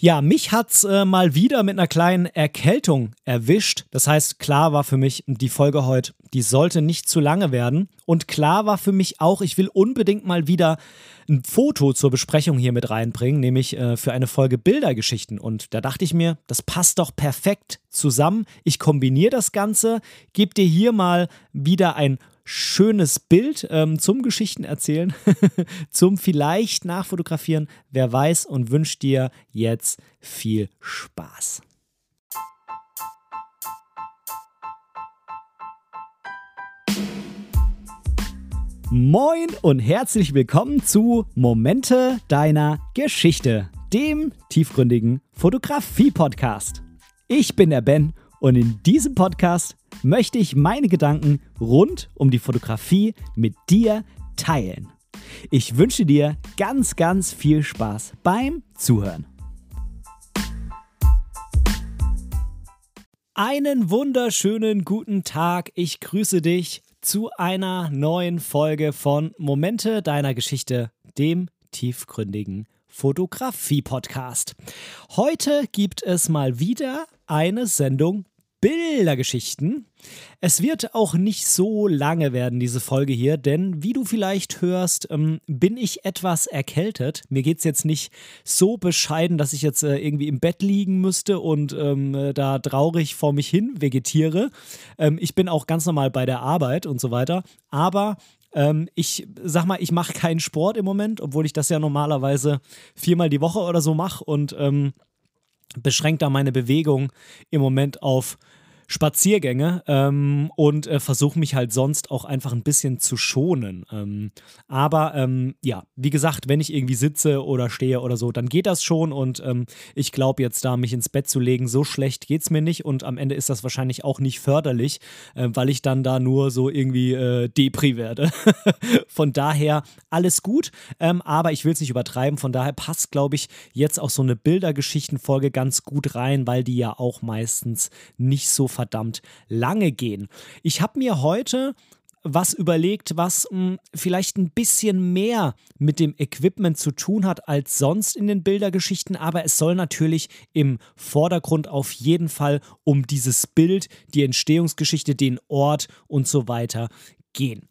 Ja, mich hat's äh, mal wieder mit einer kleinen Erkältung erwischt. Das heißt, klar war für mich die Folge heute, die sollte nicht zu lange werden. Und klar war für mich auch, ich will unbedingt mal wieder ein Foto zur Besprechung hier mit reinbringen, nämlich äh, für eine Folge Bildergeschichten. Und da dachte ich mir, das passt doch perfekt zusammen. Ich kombiniere das Ganze, gebe dir hier mal wieder ein schönes Bild ähm, zum Geschichtenerzählen, zum vielleicht nachfotografieren, wer weiß und wünscht dir jetzt viel Spaß. Moin und herzlich willkommen zu Momente deiner Geschichte, dem tiefgründigen Fotografie-Podcast. Ich bin der Ben und in diesem Podcast möchte ich meine Gedanken rund um die Fotografie mit dir teilen. Ich wünsche dir ganz, ganz viel Spaß beim Zuhören. Einen wunderschönen guten Tag. Ich grüße dich zu einer neuen Folge von Momente deiner Geschichte, dem tiefgründigen Fotografie-Podcast. Heute gibt es mal wieder eine Sendung Bildergeschichten. Es wird auch nicht so lange werden, diese Folge hier, denn wie du vielleicht hörst, ähm, bin ich etwas erkältet. Mir geht es jetzt nicht so bescheiden, dass ich jetzt äh, irgendwie im Bett liegen müsste und ähm, äh, da traurig vor mich hin vegetiere. Ähm, ich bin auch ganz normal bei der Arbeit und so weiter. Aber ähm, ich sag mal, ich mache keinen Sport im Moment, obwohl ich das ja normalerweise viermal die Woche oder so mache und ähm, beschränkt da meine Bewegung im Moment auf Spaziergänge ähm, und äh, versuche mich halt sonst auch einfach ein bisschen zu schonen. Ähm, aber ähm, ja, wie gesagt, wenn ich irgendwie sitze oder stehe oder so, dann geht das schon und ähm, ich glaube jetzt da mich ins Bett zu legen, so schlecht geht es mir nicht und am Ende ist das wahrscheinlich auch nicht förderlich, äh, weil ich dann da nur so irgendwie äh, Depri werde. von daher alles gut, ähm, aber ich will es nicht übertreiben, von daher passt, glaube ich, jetzt auch so eine Bildergeschichtenfolge ganz gut rein, weil die ja auch meistens nicht so verdammt lange gehen. Ich habe mir heute was überlegt, was mh, hm, vielleicht ein bisschen mehr mit dem Equipment zu tun hat als sonst in den Bildergeschichten, aber es soll natürlich im Vordergrund auf jeden Fall um dieses Bild, die Entstehungsgeschichte, den Ort und so weiter gehen.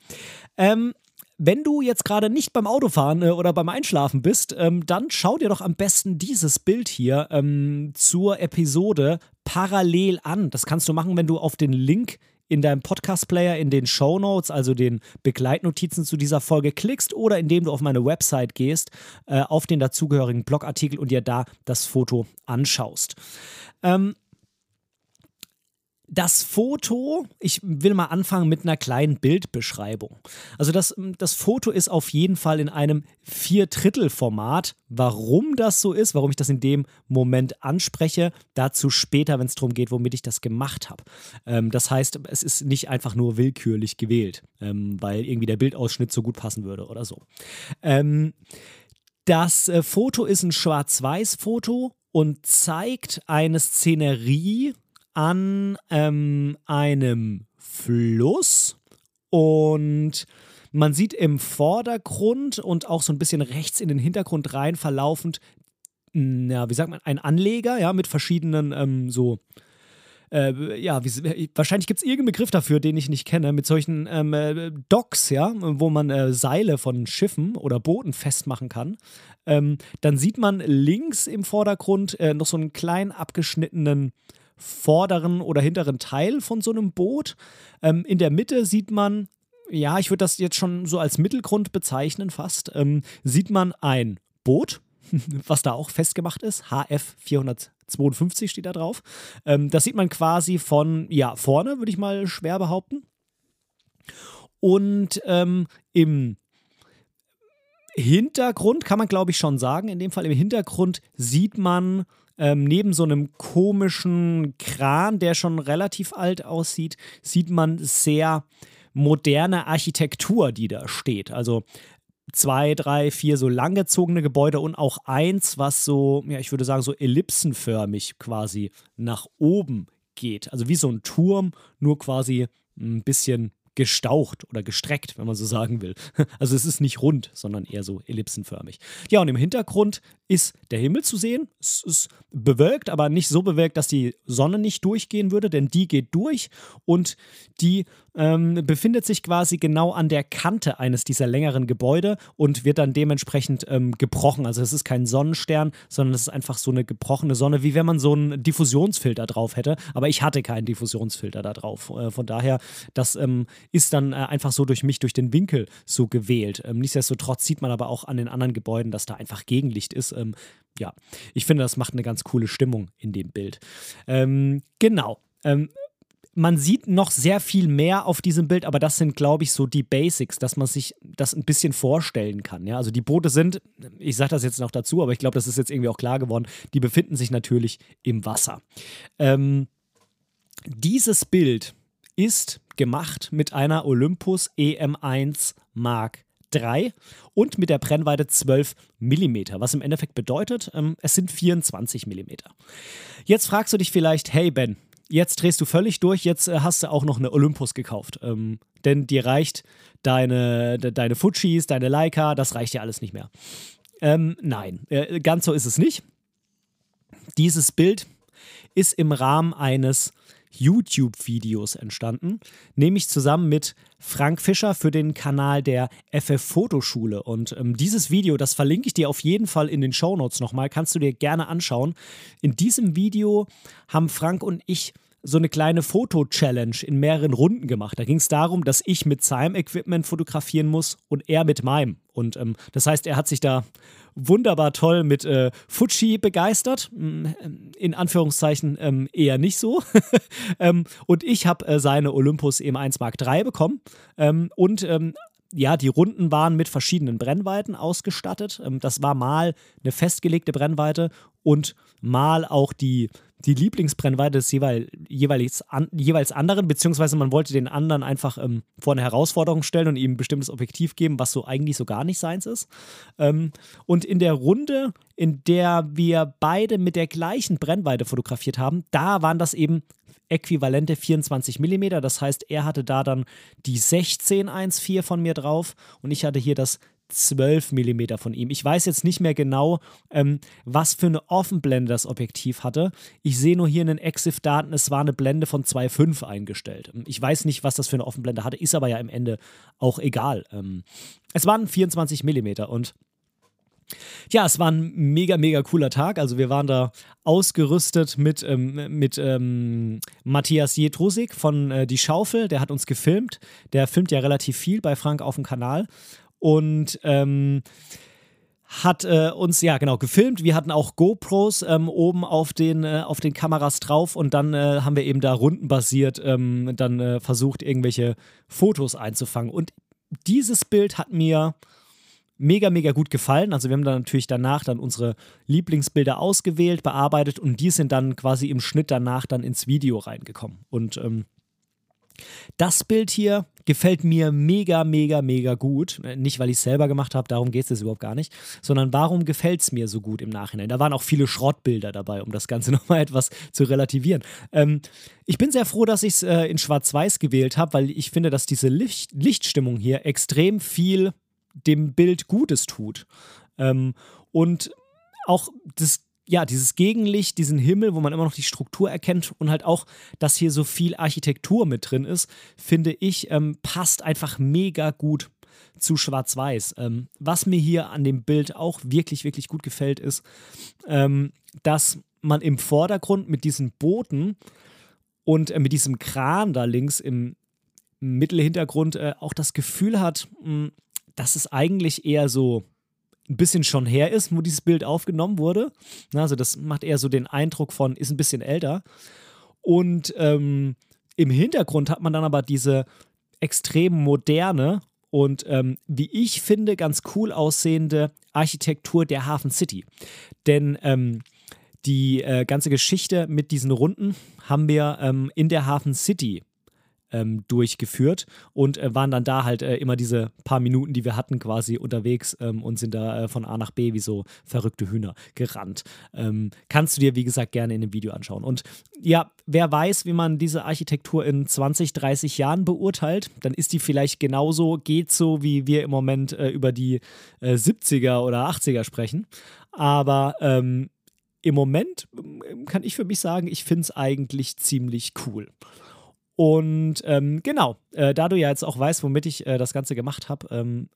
Ähm, wenn du jetzt gerade nicht beim Autofahren äh, oder beim Einschlafen bist, ähm, dann schau dir doch am besten dieses Bild hier ähm, zur Episode parallel an. Das kannst du machen, wenn du auf den Link in deinem Podcast-Player in den Show Notes, also den Begleitnotizen zu dieser Folge klickst oder indem du auf meine Website gehst, äh, auf den dazugehörigen Blogartikel und dir da das Foto anschaust. Ähm, das Foto, ich will mal anfangen mit einer kleinen Bildbeschreibung. Also das, das Foto ist auf jeden Fall in einem Viertrittel-Format. Warum das so ist, warum ich das in dem Moment anspreche, dazu später, wenn es darum geht, womit ich das gemacht habe. Ähm, das heißt, es ist nicht einfach nur willkürlich gewählt, ähm, weil irgendwie der Bildausschnitt so gut passen würde oder so. Ähm, das äh, Foto ist ein Schwarz-Weiß-Foto und zeigt eine Szenerie an ähm, einem Fluss und man sieht im Vordergrund und auch so ein bisschen rechts in den Hintergrund rein verlaufend, ja, wie sagt man, ein Anleger, ja, mit verschiedenen ähm, so äh, ja, wie, wahrscheinlich gibt es irgendeinen Begriff dafür, den ich nicht kenne, mit solchen ähm, äh, Docks, ja, wo man äh, Seile von Schiffen oder Booten festmachen kann. Ähm, dann sieht man links im Vordergrund äh, noch so einen kleinen abgeschnittenen vorderen oder hinteren Teil von so einem Boot. Ähm, in der Mitte sieht man, ja, ich würde das jetzt schon so als Mittelgrund bezeichnen fast, ähm, sieht man ein Boot, was da auch festgemacht ist, HF 452 steht da drauf. Ähm, das sieht man quasi von, ja, vorne, würde ich mal schwer behaupten. Und ähm, im Hintergrund kann man, glaube ich, schon sagen, in dem Fall im Hintergrund sieht man ähm, neben so einem komischen Kran, der schon relativ alt aussieht, sieht man sehr moderne Architektur, die da steht. Also zwei, drei, vier so langgezogene Gebäude und auch eins, was so, ja, ich würde sagen, so ellipsenförmig quasi nach oben geht. Also wie so ein Turm, nur quasi ein bisschen gestaucht oder gestreckt, wenn man so sagen will. Also es ist nicht rund, sondern eher so ellipsenförmig. Ja, und im Hintergrund ist der Himmel zu sehen. Es ist bewölkt, aber nicht so bewölkt, dass die Sonne nicht durchgehen würde, denn die geht durch und die ähm, befindet sich quasi genau an der Kante eines dieser längeren Gebäude und wird dann dementsprechend ähm, gebrochen. Also es ist kein Sonnenstern, sondern es ist einfach so eine gebrochene Sonne, wie wenn man so einen Diffusionsfilter drauf hätte. Aber ich hatte keinen Diffusionsfilter da drauf. Äh, von daher, das ähm, ist dann äh, einfach so durch mich, durch den Winkel so gewählt. Ähm, nichtsdestotrotz sieht man aber auch an den anderen Gebäuden, dass da einfach Gegenlicht ist. Ähm, ja, ich finde, das macht eine ganz coole Stimmung in dem Bild. Ähm, genau. Ähm, man sieht noch sehr viel mehr auf diesem Bild, aber das sind, glaube ich, so die Basics, dass man sich das ein bisschen vorstellen kann. Ja? Also die Boote sind, ich sage das jetzt noch dazu, aber ich glaube, das ist jetzt irgendwie auch klar geworden, die befinden sich natürlich im Wasser. Ähm, dieses Bild ist gemacht mit einer Olympus EM1 Mark III und mit der Brennweite 12 mm, was im Endeffekt bedeutet, ähm, es sind 24 mm. Jetzt fragst du dich vielleicht, hey Ben, jetzt drehst du völlig durch, jetzt äh, hast du auch noch eine Olympus gekauft. Ähm, denn dir reicht deine, de, deine Fujis, deine Leica, das reicht dir alles nicht mehr. Ähm, nein, äh, ganz so ist es nicht. Dieses Bild ist im Rahmen eines YouTube-Videos entstanden, nämlich zusammen mit Frank Fischer für den Kanal der FF Fotoschule. Und ähm, dieses Video, das verlinke ich dir auf jeden Fall in den Show Notes nochmal, kannst du dir gerne anschauen. In diesem Video haben Frank und ich so eine kleine Foto-Challenge in mehreren Runden gemacht. Da ging es darum, dass ich mit seinem Equipment fotografieren muss und er mit meinem. Und ähm, das heißt, er hat sich da wunderbar toll mit äh, Fuji begeistert. Mm, in Anführungszeichen ähm, eher nicht so. ähm, und ich habe äh, seine Olympus M1 Mark III bekommen. Ähm, und ähm, ja, die Runden waren mit verschiedenen Brennweiten ausgestattet. Ähm, das war mal eine festgelegte Brennweite und mal auch die die Lieblingsbrennweite des jeweil, jeweils, an, jeweils anderen, beziehungsweise man wollte den anderen einfach ähm, vor eine Herausforderung stellen und ihm ein bestimmtes Objektiv geben, was so eigentlich so gar nicht seins ist. Ähm, und in der Runde, in der wir beide mit der gleichen Brennweite fotografiert haben, da waren das eben äquivalente 24 mm. Das heißt, er hatte da dann die 1614 von mir drauf und ich hatte hier das 12 mm von ihm. Ich weiß jetzt nicht mehr genau, ähm, was für eine Offenblende das Objektiv hatte. Ich sehe nur hier in den EXIF-Daten, es war eine Blende von 2,5 eingestellt. Ich weiß nicht, was das für eine Offenblende hatte, ist aber ja im Ende auch egal. Ähm, es waren 24 mm und ja, es war ein mega, mega cooler Tag. Also wir waren da ausgerüstet mit, ähm, mit ähm, Matthias Jetrusik von äh, Die Schaufel. Der hat uns gefilmt. Der filmt ja relativ viel bei Frank auf dem Kanal und ähm, hat äh, uns ja genau gefilmt. Wir hatten auch GoPros ähm, oben auf den, äh, auf den Kameras drauf und dann äh, haben wir eben da rundenbasiert ähm, dann äh, versucht, irgendwelche Fotos einzufangen. Und dieses Bild hat mir mega, mega gut gefallen. Also wir haben dann natürlich danach dann unsere Lieblingsbilder ausgewählt, bearbeitet und die sind dann quasi im Schnitt danach dann ins Video reingekommen. Und ähm, das Bild hier gefällt mir mega, mega, mega gut. Nicht, weil ich es selber gemacht habe, darum geht es überhaupt gar nicht, sondern warum gefällt es mir so gut im Nachhinein? Da waren auch viele Schrottbilder dabei, um das Ganze nochmal etwas zu relativieren. Ähm, ich bin sehr froh, dass ich es äh, in Schwarz-Weiß gewählt habe, weil ich finde, dass diese Licht Lichtstimmung hier extrem viel dem Bild Gutes tut. Ähm, und auch das ja, dieses Gegenlicht, diesen Himmel, wo man immer noch die Struktur erkennt und halt auch, dass hier so viel Architektur mit drin ist, finde ich, ähm, passt einfach mega gut zu Schwarz-Weiß. Ähm, was mir hier an dem Bild auch wirklich, wirklich gut gefällt, ist, ähm, dass man im Vordergrund mit diesen Booten und äh, mit diesem Kran da links im Mittelhintergrund äh, auch das Gefühl hat, mh, hm, dass es eigentlich eher so ein bisschen schon her ist, wo dieses Bild aufgenommen wurde. Also das macht eher so den Eindruck von, ist ein bisschen älter. Und ähm, im Hintergrund hat man dann aber diese extrem moderne und ähm, wie ich finde, ganz cool aussehende Architektur der Hafen City. Denn ähm, die äh, ganze Geschichte mit diesen Runden haben wir ähm, in der Hafen City ähm, durchgeführt und äh, waren dann da halt äh, immer diese paar Minuten, die wir hatten, quasi unterwegs ähm, und sind da äh, von A nach B wie so verrückte Hühner gerannt. Ähm, kannst du dir, wie gesagt, gerne in dem Video anschauen. Und ja, wer weiß, wie man diese Architektur in 20, 30 Jahren beurteilt, dann ist die vielleicht genauso, geht so, wie wir im Moment äh, über die 70er äh, oder 80er sprechen. Aber ähm, im Moment ähm, kann ich für mich sagen, ich finde es eigentlich ziemlich cool. Und ähm, genau, äh, da du ja jetzt auch weißt, womit ich äh, das Ganze gemacht habe, ähm,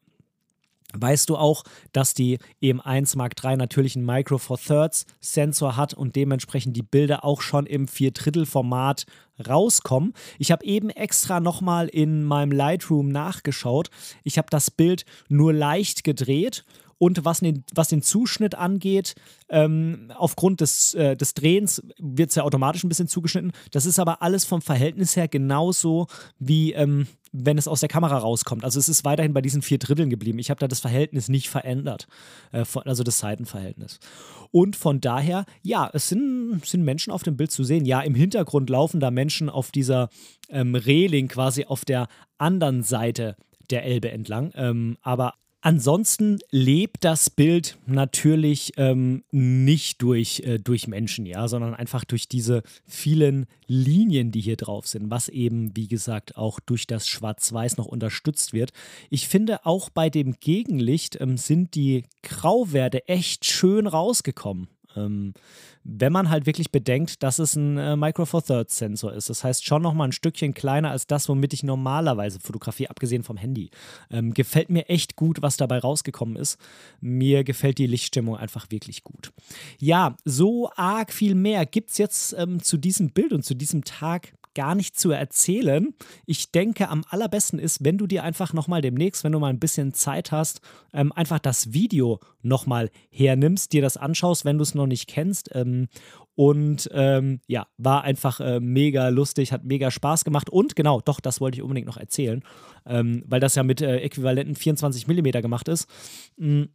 weißt du auch, dass die EM1 Mark III natürlich einen Micro Four Thirds Sensor hat und dementsprechend die Bilder auch schon im Viertrittel-Format rauskommen. Ich habe eben extra nochmal in meinem Lightroom nachgeschaut. Ich habe das Bild nur leicht gedreht und was den, was den Zuschnitt angeht, ähm, aufgrund des, äh, des Drehens wird es ja automatisch ein bisschen zugeschnitten. Das ist aber alles vom Verhältnis her genauso wie ähm, wenn es aus der Kamera rauskommt. Also es ist weiterhin bei diesen vier Dritteln geblieben. Ich habe da das Verhältnis nicht verändert, äh, also das Seitenverhältnis. Und von daher, ja, es sind, sind Menschen auf dem Bild zu sehen. Ja, im Hintergrund laufen da Menschen auf dieser ähm, Reling quasi auf der anderen Seite der Elbe entlang. Ähm, aber Ansonsten lebt das Bild natürlich ähm, nicht durch, äh, durch Menschen, ja, sondern einfach durch diese vielen Linien, die hier drauf sind, was eben, wie gesagt, auch durch das Schwarz-Weiß noch unterstützt wird. Ich finde, auch bei dem Gegenlicht ähm, sind die Grauwerte echt schön rausgekommen. Ähm, wenn man halt wirklich bedenkt, dass es ein äh, Micro Four Thirds Sensor ist. Das heißt schon nochmal ein Stückchen kleiner als das, womit ich normalerweise fotografiere, abgesehen vom Handy. Ähm, gefällt mir echt gut, was dabei rausgekommen ist. Mir gefällt die Lichtstimmung einfach wirklich gut. Ja, so arg viel mehr gibt es jetzt ähm, zu diesem Bild und zu diesem Tag gar nicht zu erzählen. Ich denke, am allerbesten ist, wenn du dir einfach nochmal demnächst, wenn du mal ein bisschen Zeit hast, ähm, einfach das Video nochmal hernimmst, dir das anschaust, wenn du es noch nicht kennst. Ähm, und ähm, ja, war einfach äh, mega lustig, hat mega Spaß gemacht. Und genau, doch, das wollte ich unbedingt noch erzählen, ähm, weil das ja mit äh, äquivalenten 24 mm gemacht ist. Mhm.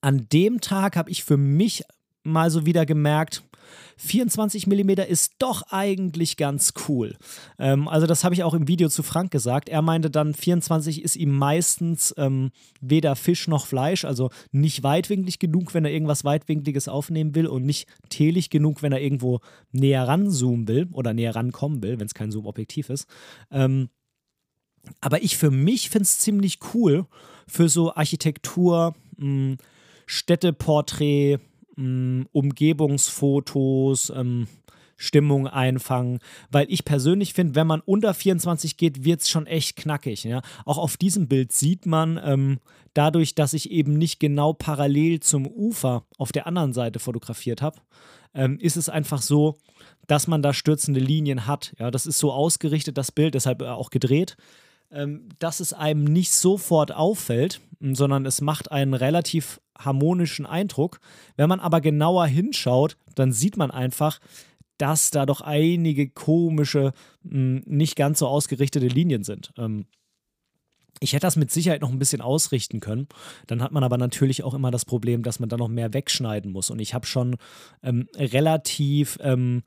An dem Tag habe ich für mich mal so wieder gemerkt, 24 mm ist doch eigentlich ganz cool. Ähm, also das habe ich auch im Video zu Frank gesagt. Er meinte dann, 24 ist ihm meistens ähm, weder Fisch noch Fleisch, also nicht weitwinklig genug, wenn er irgendwas weitwinkliges aufnehmen will und nicht telig genug, wenn er irgendwo näher ranzoomen will oder näher rankommen will, wenn es kein Zoom-Objektiv ist. Ähm, aber ich für mich finde es ziemlich cool für so Architektur, hm, Städteporträt, mh, Umgebungsfotos, ähm, Stimmung einfangen, weil ich persönlich finde, wenn man unter 24 geht, wird es schon echt knackig. Ja? Auch auf diesem Bild sieht man, ähm, dadurch, dass ich eben nicht genau parallel zum Ufer auf der anderen Seite fotografiert habe, ähm, ist es einfach so, dass man da stürzende Linien hat. Ja? Das ist so ausgerichtet, das Bild, deshalb äh, auch gedreht, ähm, dass es einem nicht sofort auffällt, sondern es macht einen relativ harmonischen Eindruck. Wenn man aber genauer hinschaut, dann sieht man einfach, dass da doch einige komische, nicht ganz so ausgerichtete Linien sind. Ähm, ich hätte das mit Sicherheit noch ein bisschen ausrichten können. Dann hat man aber natürlich auch immer das Problem, dass man da noch mehr wegschneiden muss. Und ich habe schon ähm, relativ ähm,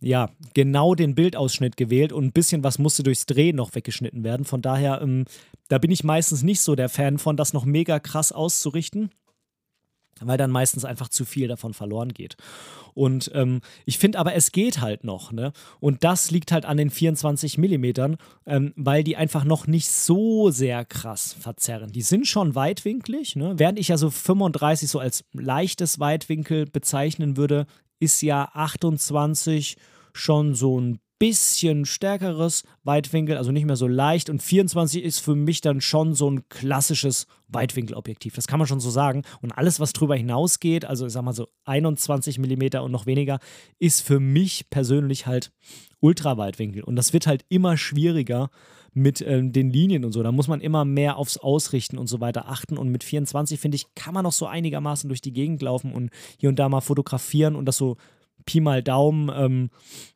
ja, genau den Bildausschnitt gewählt und ein bisschen was musste durchs Drehen noch weggeschnitten werden. Von daher, ähm, da bin ich meistens nicht so der Fan von, das noch mega krass auszurichten, weil dann meistens einfach zu viel davon verloren geht. Und ähm, ich finde aber, es geht halt noch. Ne? Und das liegt halt an den 24 Millimetern, ähm, weil die einfach noch nicht so sehr krass verzerren. Die sind schon weitwinklig, ne? während ich ja so 35 so als leichtes Weitwinkel bezeichnen würde, ist ja 28 schon so ein bisschen stärkeres Weitwinkel, also nicht mehr so leicht. Und 24 ist für mich dann schon so ein klassisches Weitwinkelobjektiv. Das kann man schon so sagen. Und alles, was drüber hinausgeht, also ich sag mal so 21 mm und noch weniger, ist für mich persönlich halt Ultraweitwinkel. Und das wird halt immer schwieriger mit ähm, den Linien und so. Da muss man immer mehr aufs Ausrichten und so weiter achten. Und mit 24, finde ich, kann man noch so einigermaßen durch die Gegend laufen und hier und da mal fotografieren und das so Pi mal Daumen ähm,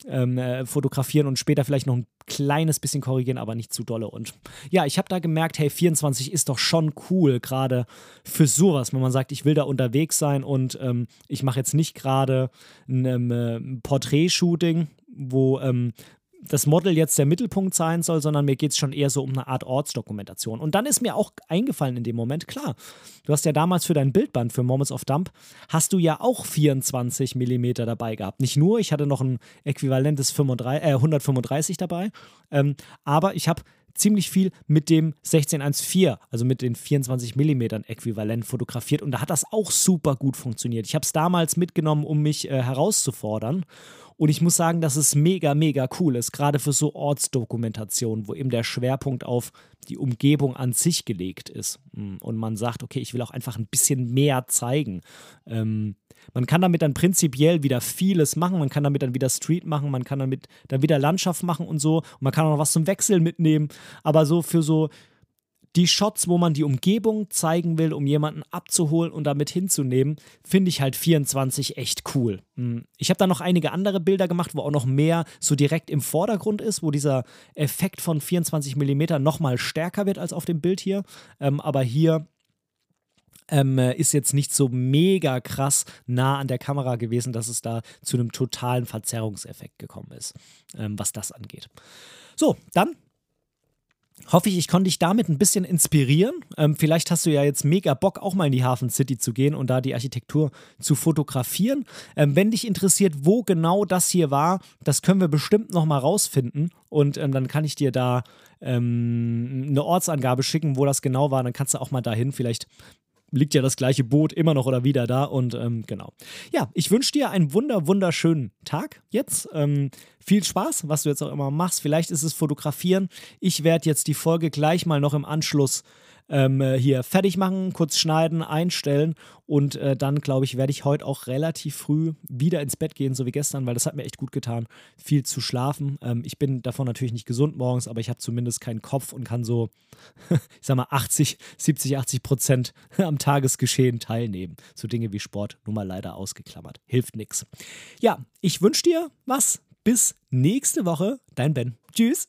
ähm, äh, fotografieren und später vielleicht noch ein kleines bisschen korrigieren, aber nicht zu dolle. Und ja, ich habe da gemerkt, hey, 24 ist doch schon cool, gerade für sowas, wenn man sagt, ich will da unterwegs sein und ähm, ich mache jetzt nicht gerade ein ähm, äh, Porträtshooting, wo ähm, das Model jetzt der Mittelpunkt sein soll, sondern mir geht es schon eher so um eine Art Ortsdokumentation. Und dann ist mir auch eingefallen in dem Moment, klar, du hast ja damals für dein Bildband für Moments of Dump, hast du ja auch 24 mm dabei gehabt. Nicht nur, ich hatte noch ein äquivalentes 35, äh, 135 dabei, ähm, aber ich habe ziemlich viel mit dem 1614, also mit den 24 mm Äquivalent fotografiert und da hat das auch super gut funktioniert. Ich habe es damals mitgenommen, um mich äh, herauszufordern und ich muss sagen, dass es mega, mega cool ist, gerade für so Ortsdokumentation, wo eben der Schwerpunkt auf die Umgebung an sich gelegt ist. Mm, und man sagt, okay, ich will auch einfach ein bisschen mehr zeigen. Ähm, man kann damit dann prinzipiell wieder vieles machen. Man kann damit dann wieder Street machen, man kann damit dann wieder Landschaft machen und so. Und man kann auch noch was zum Wechseln mitnehmen. Aber so für so die Shots, wo man die Umgebung zeigen will, um jemanden abzuholen und damit hinzunehmen, finde ich halt 24 echt cool. Hm. Ich habe da noch einige andere Bilder gemacht, wo auch noch mehr so direkt im Vordergrund ist, wo dieser Effekt von 24 mm nochmal stärker wird als auf dem Bild hier. Ähm, aber hier ähm, ist jetzt nicht so mega krass nah an der Kamera gewesen, dass es da zu einem totalen Verzerrungseffekt gekommen ist, ähm, was das angeht. So, dann hoffe ich, ich konnte dich damit ein bisschen inspirieren. Ähm, vielleicht hast du ja jetzt mega Bock, auch mal in die Hafen City zu gehen und da die Architektur zu fotografieren. Ähm, wenn dich interessiert, wo genau das hier war, das können wir bestimmt noch mal rausfinden und ähm, dann kann ich dir da ähm, eine Ortsangabe schicken, wo das genau war. Dann kannst du auch mal dahin. Vielleicht liegt ja das gleiche Boot immer noch oder wieder da und ähm, genau. Ja, ich wünsche dir einen wunder, wunderschönen Tag jetzt. Ähm, viel Spaß, was du jetzt auch immer machst. Vielleicht ist es Fotografieren. Ich werde jetzt die Folge gleich mal noch im Anschluss ähm, äh, hier fertig machen, kurz schneiden, einstellen und äh, dann, glaube ich, werde ich heute auch relativ früh wieder ins Bett gehen, so wie gestern, weil das hat mir echt gut getan, viel zu schlafen. Ähm, ich bin davon natürlich nicht gesund morgens, aber ich habe zumindest keinen Kopf und kann so, ich sag mal, 80, 70, 80 Prozent am Tagesgeschehen teilnehmen. So Dinge wie Sport, nur mal leider ausgeklammert. Hilft nichts. Ja, ich wünsche dir was. Bis nächste Woche. Dein Ben. Tschüss.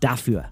dafür.